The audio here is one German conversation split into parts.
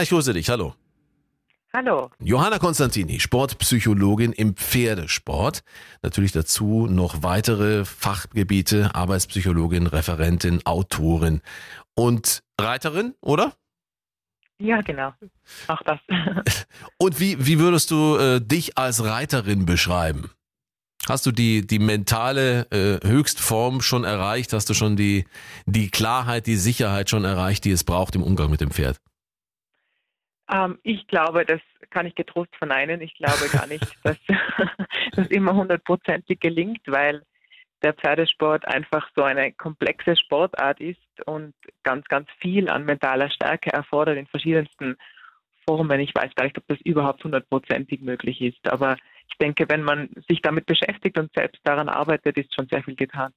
Ich grüße dich, hallo. Hallo. Johanna Konstantini, Sportpsychologin im Pferdesport. Natürlich dazu noch weitere Fachgebiete, Arbeitspsychologin, Referentin, Autorin und Reiterin, oder? Ja, genau. Auch das. Und wie, wie würdest du äh, dich als Reiterin beschreiben? Hast du die, die mentale äh, Höchstform schon erreicht? Hast du schon die, die Klarheit, die Sicherheit schon erreicht, die es braucht im Umgang mit dem Pferd? Ähm, ich glaube, das kann ich getrost verneinen. Ich glaube gar nicht, dass das immer hundertprozentig gelingt, weil der Pferdesport einfach so eine komplexe Sportart ist und ganz, ganz viel an mentaler Stärke erfordert in verschiedensten Formen. Ich weiß gar nicht, ob das überhaupt hundertprozentig möglich ist, aber ich denke, wenn man sich damit beschäftigt und selbst daran arbeitet, ist schon sehr viel getan.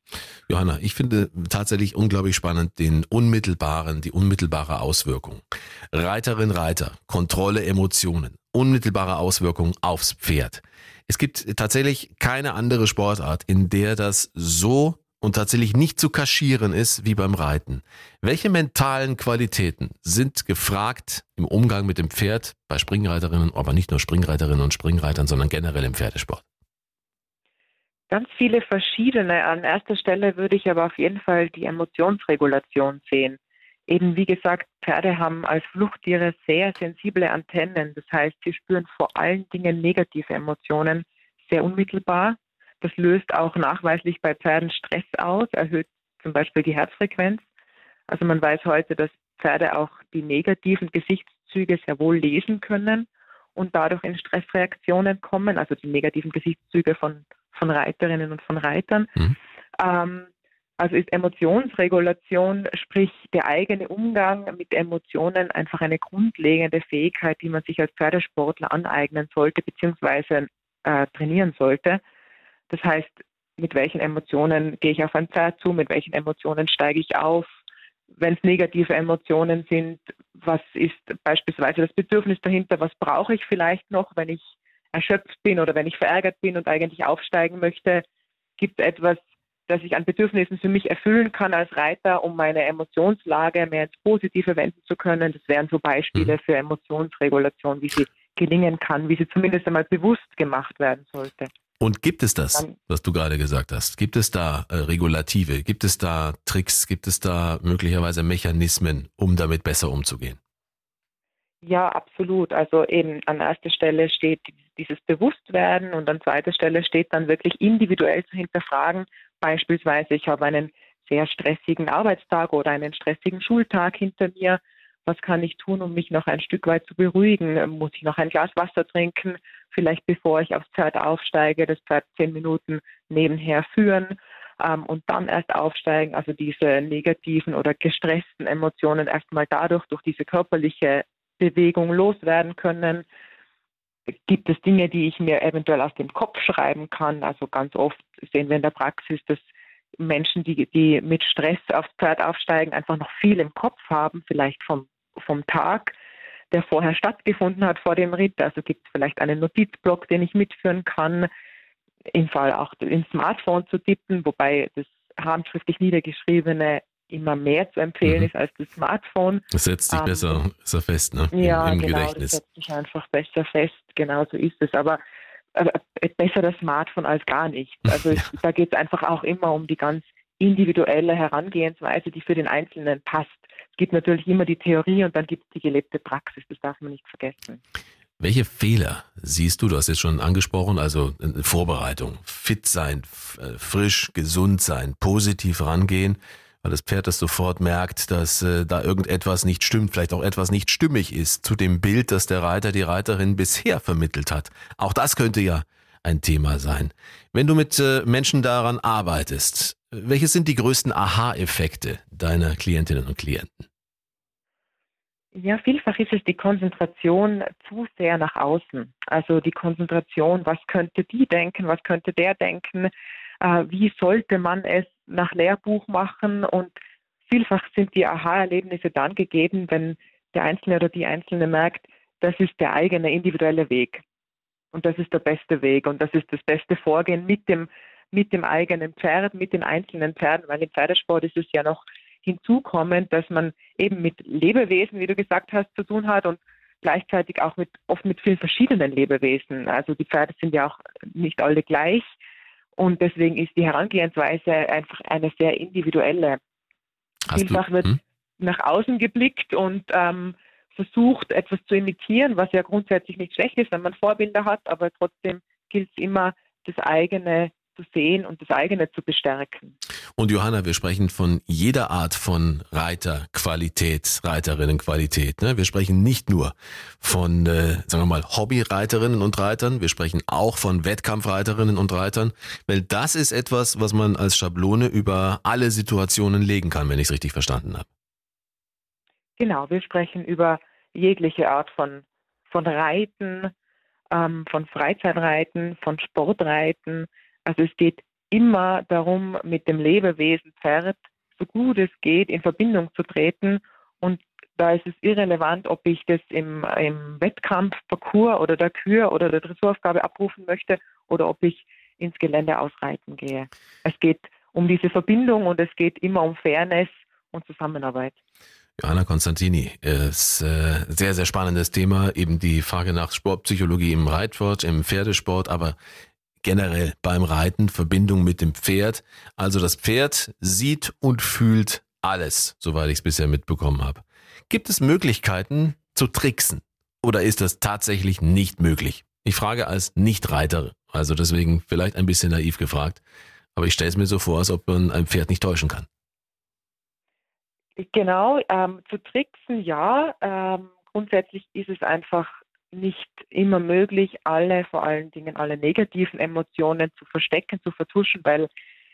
Johanna, ich finde tatsächlich unglaublich spannend den unmittelbaren, die unmittelbare Auswirkung. Reiterin, Reiter, Kontrolle, Emotionen, unmittelbare Auswirkung aufs Pferd. Es gibt tatsächlich keine andere Sportart, in der das so und tatsächlich nicht zu kaschieren ist wie beim Reiten. Welche mentalen Qualitäten sind gefragt im Umgang mit dem Pferd bei Springreiterinnen, aber nicht nur Springreiterinnen und Springreitern, sondern generell im Pferdesport? Ganz viele verschiedene. An erster Stelle würde ich aber auf jeden Fall die Emotionsregulation sehen. Eben wie gesagt, Pferde haben als Fluchttiere sehr sensible Antennen. Das heißt, sie spüren vor allen Dingen negative Emotionen sehr unmittelbar das löst auch nachweislich bei Pferden Stress aus, erhöht zum Beispiel die Herzfrequenz. Also man weiß heute, dass Pferde auch die negativen Gesichtszüge sehr wohl lesen können und dadurch in Stressreaktionen kommen, also die negativen Gesichtszüge von, von Reiterinnen und von Reitern. Mhm. Ähm, also ist Emotionsregulation, sprich der eigene Umgang mit Emotionen, einfach eine grundlegende Fähigkeit, die man sich als Pferdesportler aneignen sollte, beziehungsweise äh, trainieren sollte. Das heißt, mit welchen Emotionen gehe ich auf ein Pferd zu, mit welchen Emotionen steige ich auf. Wenn es negative Emotionen sind, was ist beispielsweise das Bedürfnis dahinter, was brauche ich vielleicht noch, wenn ich erschöpft bin oder wenn ich verärgert bin und eigentlich aufsteigen möchte, gibt es etwas, das ich an Bedürfnissen für mich erfüllen kann als Reiter, um meine Emotionslage mehr ins Positive wenden zu können. Das wären so Beispiele mhm. für Emotionsregulation, wie sie gelingen kann, wie sie zumindest einmal bewusst gemacht werden sollte. Und gibt es das, was du gerade gesagt hast? Gibt es da äh, Regulative? Gibt es da Tricks? Gibt es da möglicherweise Mechanismen, um damit besser umzugehen? Ja, absolut. Also eben an erster Stelle steht dieses Bewusstwerden und an zweiter Stelle steht dann wirklich individuell zu hinterfragen. Beispielsweise, ich habe einen sehr stressigen Arbeitstag oder einen stressigen Schultag hinter mir. Was kann ich tun, um mich noch ein Stück weit zu beruhigen? Muss ich noch ein Glas Wasser trinken? vielleicht bevor ich aufs Pferd aufsteige, das Pferd zehn Minuten nebenher führen ähm, und dann erst aufsteigen. Also diese negativen oder gestressten Emotionen erstmal dadurch durch diese körperliche Bewegung loswerden können. Gibt es Dinge, die ich mir eventuell aus dem Kopf schreiben kann? Also ganz oft sehen wir in der Praxis, dass Menschen, die, die mit Stress aufs Pferd aufsteigen, einfach noch viel im Kopf haben, vielleicht vom, vom Tag der vorher stattgefunden hat vor dem Ritt. Also gibt es vielleicht einen Notizblock, den ich mitführen kann, im Fall auch ins Smartphone zu tippen, wobei das handschriftlich niedergeschriebene immer mehr zu empfehlen mhm. ist als das Smartphone. Das setzt sich ähm, besser, besser fest, ne? Ja, Im, im genau, Gedächtnis. das setzt sich einfach besser fest. Genau so ist es. Aber äh, besser das Smartphone als gar nichts. Also ja. da geht es einfach auch immer um die ganz individuelle Herangehensweise, die für den Einzelnen passt. Gibt natürlich immer die Theorie und dann gibt es die gelebte Praxis, das darf man nicht vergessen. Welche Fehler siehst du, du hast jetzt schon angesprochen, also Vorbereitung, fit sein, äh, frisch, gesund sein, positiv rangehen, weil das Pferd das sofort merkt, dass äh, da irgendetwas nicht stimmt, vielleicht auch etwas nicht stimmig ist zu dem Bild, das der Reiter, die Reiterin bisher vermittelt hat. Auch das könnte ja ein Thema sein. Wenn du mit äh, Menschen daran arbeitest, welche sind die größten Aha-Effekte deiner Klientinnen und Klienten? Ja, vielfach ist es die Konzentration zu sehr nach außen. Also die Konzentration, was könnte die denken, was könnte der denken, äh, wie sollte man es nach Lehrbuch machen und vielfach sind die Aha-Erlebnisse dann gegeben, wenn der Einzelne oder die Einzelne merkt, das ist der eigene individuelle Weg. Und das ist der beste Weg und das ist das beste Vorgehen mit dem, mit dem eigenen Pferd, mit den einzelnen Pferden, weil im Pferdesport ist es ja noch hinzukommend, dass man eben mit Lebewesen, wie du gesagt hast, zu tun hat und gleichzeitig auch mit oft mit vielen verschiedenen Lebewesen. Also die Pferde sind ja auch nicht alle gleich und deswegen ist die Herangehensweise einfach eine sehr individuelle. Hast Vielfach du, wird hm? nach außen geblickt und ähm, versucht, etwas zu imitieren, was ja grundsätzlich nicht schlecht ist, wenn man Vorbilder hat, aber trotzdem gilt es immer, das eigene zu sehen und das eigene zu bestärken. Und Johanna, wir sprechen von jeder Art von Reiterqualität, Reiterinnenqualität. Ne? Wir sprechen nicht nur von, äh, sagen wir mal, Hobbyreiterinnen und Reitern, wir sprechen auch von Wettkampfreiterinnen und Reitern, weil das ist etwas, was man als Schablone über alle Situationen legen kann, wenn ich es richtig verstanden habe. Genau, wir sprechen über jegliche Art von, von Reiten, ähm, von Freizeitreiten, von Sportreiten. Also es geht immer darum, mit dem Lebewesen Pferd so gut es geht in Verbindung zu treten. Und da ist es irrelevant, ob ich das im, im Wettkampfparcours oder der Kür oder der Dressuraufgabe abrufen möchte oder ob ich ins Gelände ausreiten gehe. Es geht um diese Verbindung und es geht immer um Fairness und Zusammenarbeit. Johanna Konstantini ist äh, sehr, sehr spannendes Thema. Eben die Frage nach Sportpsychologie im Reitsport, im Pferdesport, aber generell beim Reiten, Verbindung mit dem Pferd. Also das Pferd sieht und fühlt alles, soweit ich es bisher mitbekommen habe. Gibt es Möglichkeiten zu tricksen? Oder ist das tatsächlich nicht möglich? Ich frage als Nichtreiter, also deswegen vielleicht ein bisschen naiv gefragt, aber ich stelle es mir so vor, als ob man ein Pferd nicht täuschen kann. Genau, ähm, zu tricksen ja. Ähm, grundsätzlich ist es einfach nicht immer möglich, alle, vor allen Dingen alle negativen Emotionen zu verstecken, zu vertuschen, weil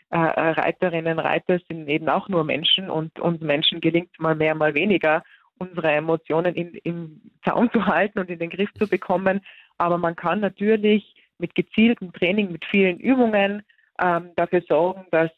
äh, Reiterinnen, Reiter sind eben auch nur Menschen und uns Menschen gelingt mal mehr, mal weniger, unsere Emotionen in, im Zaun zu halten und in den Griff zu bekommen. Aber man kann natürlich mit gezieltem Training, mit vielen Übungen ähm, dafür sorgen, dass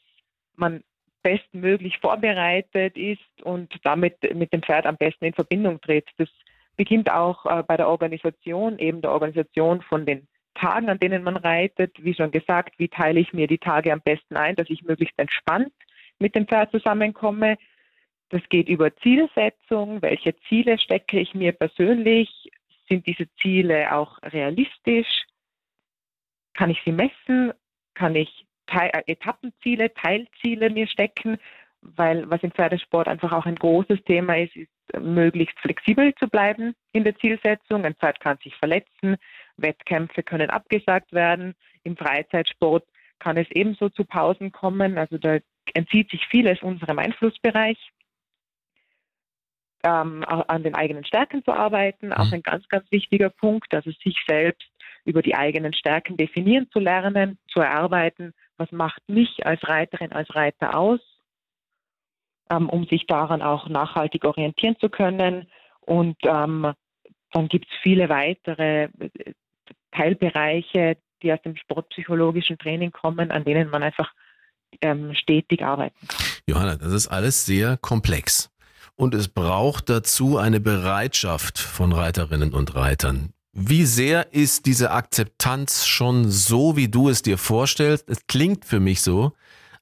man bestmöglich vorbereitet ist und damit mit dem Pferd am besten in Verbindung tritt. Das beginnt auch äh, bei der Organisation, eben der Organisation von den Tagen, an denen man reitet. Wie schon gesagt, wie teile ich mir die Tage am besten ein, dass ich möglichst entspannt mit dem Pferd zusammenkomme. Das geht über Zielsetzung. Welche Ziele stecke ich mir persönlich? Sind diese Ziele auch realistisch? Kann ich sie messen? Kann ich Teil, äh, Etappenziele, Teilziele mir stecken, weil was im Pferdesport einfach auch ein großes Thema ist, ist möglichst flexibel zu bleiben in der Zielsetzung. Ein Pferd kann sich verletzen, Wettkämpfe können abgesagt werden. Im Freizeitsport kann es ebenso zu Pausen kommen. Also da entzieht sich vieles unserem Einflussbereich. Ähm, an den eigenen Stärken zu arbeiten, auch mhm. ein ganz, ganz wichtiger Punkt, also sich selbst über die eigenen Stärken definieren zu lernen, zu erarbeiten, was macht mich als Reiterin, als Reiter aus, ähm, um sich daran auch nachhaltig orientieren zu können. Und ähm, dann gibt es viele weitere äh, Teilbereiche, die aus dem sportpsychologischen Training kommen, an denen man einfach ähm, stetig arbeiten kann. Johanna, das ist alles sehr komplex. Und es braucht dazu eine Bereitschaft von Reiterinnen und Reitern. Wie sehr ist diese Akzeptanz schon so, wie du es dir vorstellst? Es klingt für mich so,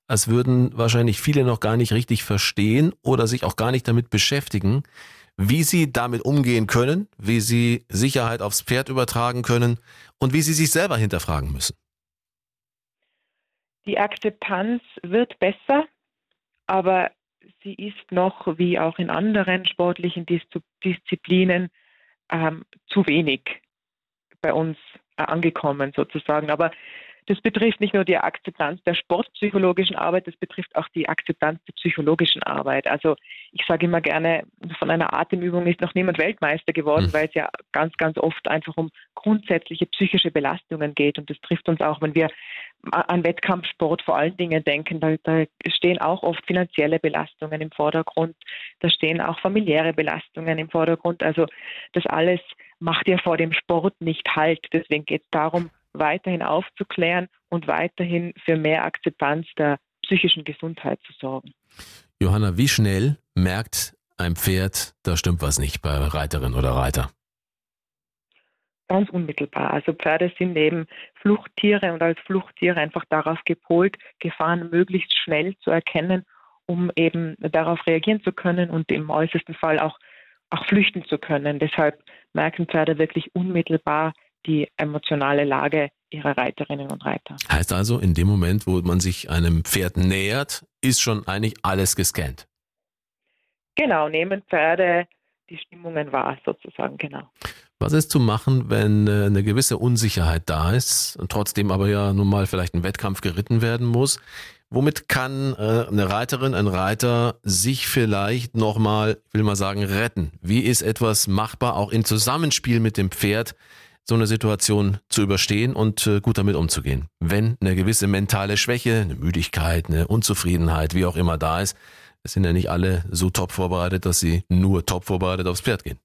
als würden wahrscheinlich viele noch gar nicht richtig verstehen oder sich auch gar nicht damit beschäftigen, wie sie damit umgehen können, wie sie Sicherheit aufs Pferd übertragen können und wie sie sich selber hinterfragen müssen. Die Akzeptanz wird besser, aber sie ist noch, wie auch in anderen sportlichen Disziplinen, ähm, zu wenig bei uns angekommen sozusagen. Aber das betrifft nicht nur die Akzeptanz der sportpsychologischen Arbeit, das betrifft auch die Akzeptanz der psychologischen Arbeit. Also ich sage immer gerne, von einer Atemübung ist noch niemand Weltmeister geworden, mhm. weil es ja ganz, ganz oft einfach um grundsätzliche psychische Belastungen geht. Und das trifft uns auch, wenn wir an Wettkampfsport vor allen Dingen denken. Da, da stehen auch oft finanzielle Belastungen im Vordergrund, da stehen auch familiäre Belastungen im Vordergrund. Also das alles macht ja vor dem Sport nicht Halt. Deswegen geht es darum, weiterhin aufzuklären und weiterhin für mehr Akzeptanz der psychischen Gesundheit zu sorgen. Johanna, wie schnell merkt ein Pferd, da stimmt was nicht bei Reiterin oder Reiter? Ganz unmittelbar. Also Pferde sind eben Fluchttiere und als Fluchttiere einfach darauf gepolt, Gefahren möglichst schnell zu erkennen, um eben darauf reagieren zu können und im äußersten Fall auch auch flüchten zu können. Deshalb merken Pferde wirklich unmittelbar die emotionale Lage ihrer Reiterinnen und Reiter. Heißt also, in dem Moment, wo man sich einem Pferd nähert, ist schon eigentlich alles gescannt. Genau, nehmen Pferde die Stimmungen wahr, sozusagen, genau. Was ist zu machen, wenn äh, eine gewisse Unsicherheit da ist und trotzdem aber ja nun mal vielleicht ein Wettkampf geritten werden muss? Womit kann äh, eine Reiterin, ein Reiter sich vielleicht nochmal, ich will mal sagen, retten? Wie ist etwas machbar, auch im Zusammenspiel mit dem Pferd, so eine Situation zu überstehen und äh, gut damit umzugehen? Wenn eine gewisse mentale Schwäche, eine Müdigkeit, eine Unzufriedenheit, wie auch immer da ist, es sind ja nicht alle so top vorbereitet, dass sie nur top vorbereitet aufs Pferd gehen.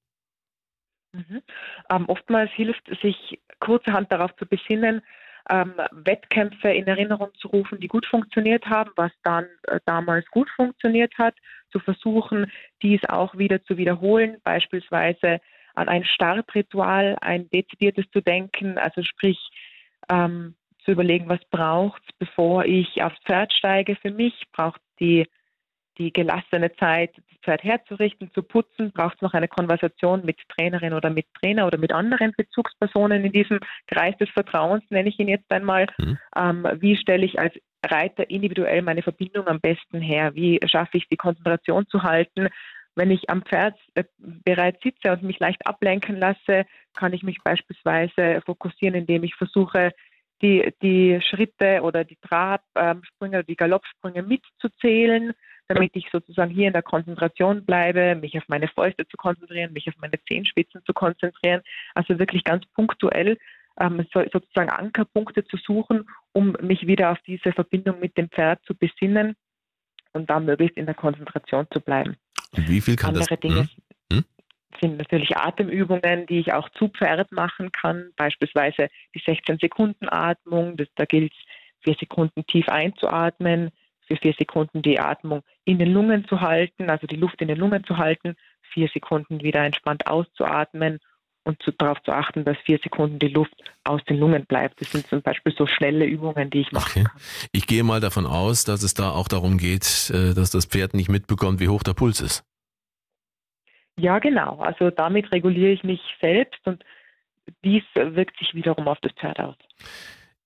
Mhm. Ähm, oftmals hilft sich kurzerhand darauf zu besinnen, ähm, Wettkämpfe in Erinnerung zu rufen, die gut funktioniert haben, was dann äh, damals gut funktioniert hat, zu versuchen, dies auch wieder zu wiederholen, beispielsweise an ein Startritual, ein dezidiertes zu denken, also sprich ähm, zu überlegen, was braucht es, bevor ich aufs Pferd steige. Für mich braucht die die gelassene Zeit, das Pferd herzurichten, zu putzen, braucht es noch eine Konversation mit Trainerin oder mit Trainer oder mit anderen Bezugspersonen in diesem Kreis des Vertrauens, nenne ich ihn jetzt einmal. Mhm. Ähm, wie stelle ich als Reiter individuell meine Verbindung am besten her? Wie schaffe ich die Konzentration zu halten? Wenn ich am Pferd äh, bereits sitze und mich leicht ablenken lasse, kann ich mich beispielsweise fokussieren, indem ich versuche, die, die Schritte oder die Trabsprünge oder die Galoppsprünge mitzuzählen damit ich sozusagen hier in der Konzentration bleibe, mich auf meine Fäuste zu konzentrieren, mich auf meine Zehenspitzen zu konzentrieren. Also wirklich ganz punktuell ähm, so, sozusagen Ankerpunkte zu suchen, um mich wieder auf diese Verbindung mit dem Pferd zu besinnen und da möglichst in der Konzentration zu bleiben. Wie viel kann Andere das? Dinge hm? Hm? sind natürlich Atemübungen, die ich auch zu Pferd machen kann, beispielsweise die 16-Sekunden-Atmung. Da gilt es, vier Sekunden tief einzuatmen, für vier Sekunden die Atmung in den Lungen zu halten, also die Luft in den Lungen zu halten, vier Sekunden wieder entspannt auszuatmen und zu, darauf zu achten, dass vier Sekunden die Luft aus den Lungen bleibt. Das sind zum Beispiel so schnelle Übungen, die ich mache. Okay. Ich gehe mal davon aus, dass es da auch darum geht, äh, dass das Pferd nicht mitbekommt, wie hoch der Puls ist. Ja, genau. Also damit reguliere ich mich selbst und dies wirkt sich wiederum auf das Pferd aus.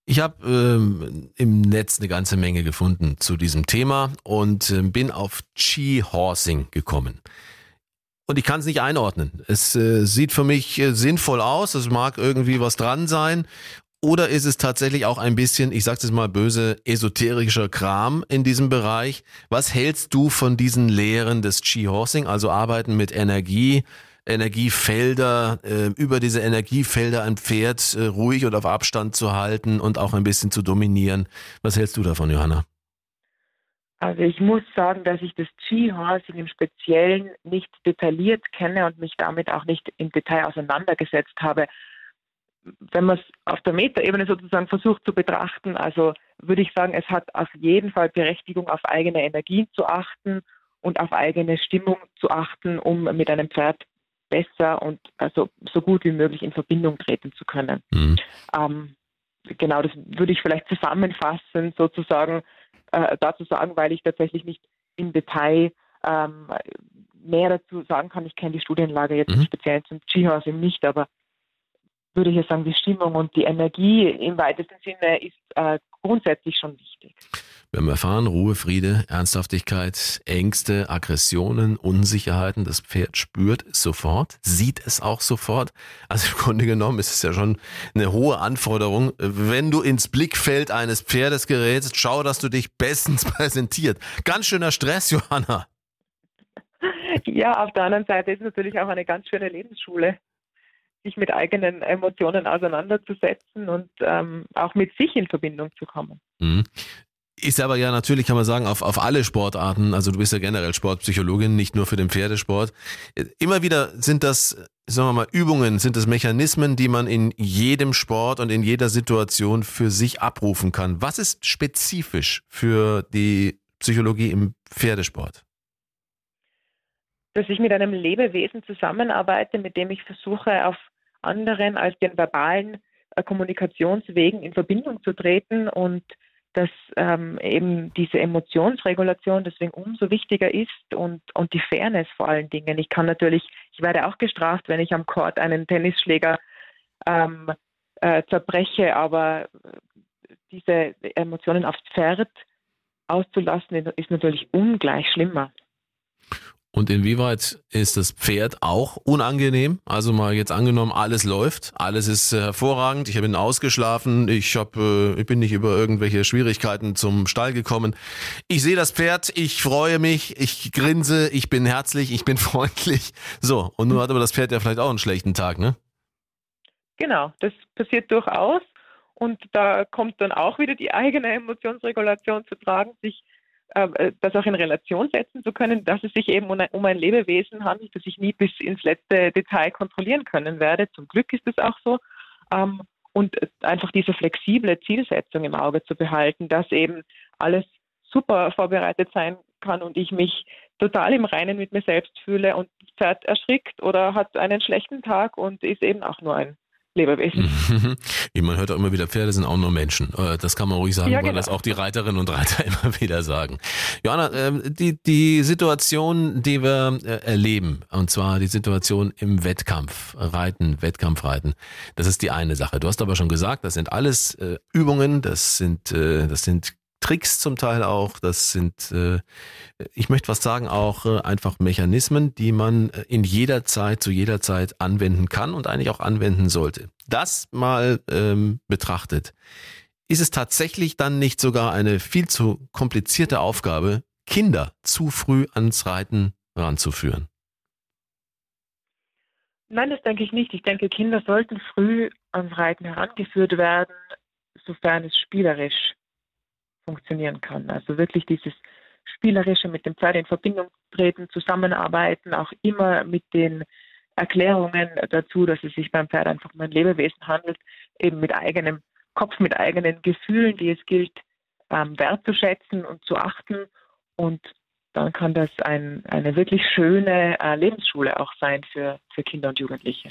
Ich habe ähm, im Netz eine ganze Menge gefunden zu diesem Thema und äh, bin auf Chi-Horsing gekommen. Und ich kann es nicht einordnen. Es äh, sieht für mich äh, sinnvoll aus, es mag irgendwie was dran sein. Oder ist es tatsächlich auch ein bisschen, ich sage es mal böse, esoterischer Kram in diesem Bereich? Was hältst du von diesen Lehren des Chi-Horsing, also Arbeiten mit Energie, Energiefelder, äh, über diese Energiefelder ein Pferd äh, ruhig und auf Abstand zu halten und auch ein bisschen zu dominieren. Was hältst du davon, Johanna? Also ich muss sagen, dass ich das Ski-Horsing im Speziellen nicht detailliert kenne und mich damit auch nicht im Detail auseinandergesetzt habe. Wenn man es auf der Metaebene sozusagen versucht zu betrachten, also würde ich sagen, es hat auf jeden Fall Berechtigung, auf eigene Energien zu achten und auf eigene Stimmung zu achten, um mit einem Pferd besser und also so gut wie möglich in Verbindung treten zu können. Mhm. Ähm, genau, das würde ich vielleicht zusammenfassen, sozusagen äh, dazu sagen, weil ich tatsächlich nicht im Detail ähm, mehr dazu sagen kann. Ich kenne die Studienlage jetzt mhm. speziell zum Skihorsing nicht, aber würde ich sagen, die Stimmung und die Energie im weitesten Sinne ist äh, grundsätzlich schon wichtig. Wir haben erfahren, Ruhe, Friede, Ernsthaftigkeit, Ängste, Aggressionen, Unsicherheiten. Das Pferd spürt es sofort, sieht es auch sofort. Also im Grunde genommen ist es ja schon eine hohe Anforderung. Wenn du ins Blickfeld eines Pferdes gerätst, schau, dass du dich bestens präsentiert. Ganz schöner Stress, Johanna. Ja, auf der anderen Seite ist es natürlich auch eine ganz schöne Lebensschule sich mit eigenen Emotionen auseinanderzusetzen und ähm, auch mit sich in Verbindung zu kommen. Mhm. Ist aber ja natürlich, kann man sagen, auf, auf alle Sportarten, also du bist ja generell Sportpsychologin, nicht nur für den Pferdesport. Immer wieder sind das, sagen wir mal, Übungen, sind das Mechanismen, die man in jedem Sport und in jeder Situation für sich abrufen kann. Was ist spezifisch für die Psychologie im Pferdesport? Dass ich mit einem Lebewesen zusammenarbeite, mit dem ich versuche, auf anderen als den verbalen äh, Kommunikationswegen in Verbindung zu treten und dass ähm, eben diese Emotionsregulation deswegen umso wichtiger ist und, und die Fairness vor allen Dingen. Ich kann natürlich, ich werde auch gestraft, wenn ich am Court einen Tennisschläger ähm, äh, zerbreche, aber diese Emotionen aufs Pferd auszulassen, ist natürlich ungleich schlimmer. Und inwieweit ist das Pferd auch unangenehm? Also mal jetzt angenommen, alles läuft, alles ist äh, hervorragend, ich bin ausgeschlafen, ich, hab, äh, ich bin nicht über irgendwelche Schwierigkeiten zum Stall gekommen. Ich sehe das Pferd, ich freue mich, ich grinse, ich bin herzlich, ich bin freundlich. So, und nun hat aber das Pferd ja vielleicht auch einen schlechten Tag, ne? Genau, das passiert durchaus. Und da kommt dann auch wieder die eigene Emotionsregulation zu tragen, sich das auch in Relation setzen zu können, dass es sich eben um ein Lebewesen handelt, das ich nie bis ins letzte Detail kontrollieren können werde. Zum Glück ist es auch so. Ähm, und einfach diese flexible Zielsetzung im Auge zu behalten, dass eben alles super vorbereitet sein kann und ich mich total im Reinen mit mir selbst fühle und Pferd erschrickt oder hat einen schlechten Tag und ist eben auch nur ein Lebewesen. Man hört auch immer wieder, Pferde sind auch nur Menschen. Äh, das kann man ruhig sagen, ja, genau. weil das auch die Reiterinnen und Reiter immer wieder sagen. Johanna, ähm, die, die Situation, die wir äh, erleben, und zwar die Situation im Wettkampf, Reiten, Wettkampfreiten, das ist die eine Sache. Du hast aber schon gesagt, das sind alles äh, Übungen, das sind, das sind Tricks zum Teil auch. Das sind, äh, ich möchte was sagen, auch äh, einfach Mechanismen, die man äh, in jeder Zeit, zu jeder Zeit anwenden kann und eigentlich auch anwenden sollte. Das mal ähm, betrachtet. Ist es tatsächlich dann nicht sogar eine viel zu komplizierte Aufgabe, Kinder zu früh ans Reiten ranzuführen? Nein, das denke ich nicht. Ich denke, Kinder sollten früh ans Reiten herangeführt werden, sofern es spielerisch funktionieren kann. Also wirklich dieses Spielerische mit dem Pferd in Verbindung treten, zusammenarbeiten, auch immer mit den Erklärungen dazu, dass es sich beim Pferd einfach um ein Lebewesen handelt, eben mit eigenem Kopf, mit eigenen Gefühlen, die es gilt ähm, wertzuschätzen und zu achten und dann kann das ein, eine wirklich schöne äh, Lebensschule auch sein für, für Kinder und Jugendliche.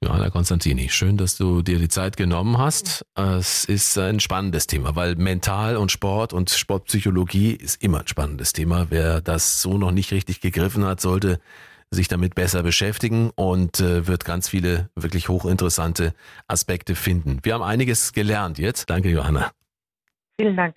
Johanna Konstantini, schön, dass du dir die Zeit genommen hast. Es ist ein spannendes Thema, weil Mental und Sport und Sportpsychologie ist immer ein spannendes Thema. Wer das so noch nicht richtig gegriffen hat, sollte sich damit besser beschäftigen und äh, wird ganz viele wirklich hochinteressante Aspekte finden. Wir haben einiges gelernt jetzt. Danke, Johanna. Vielen Dank.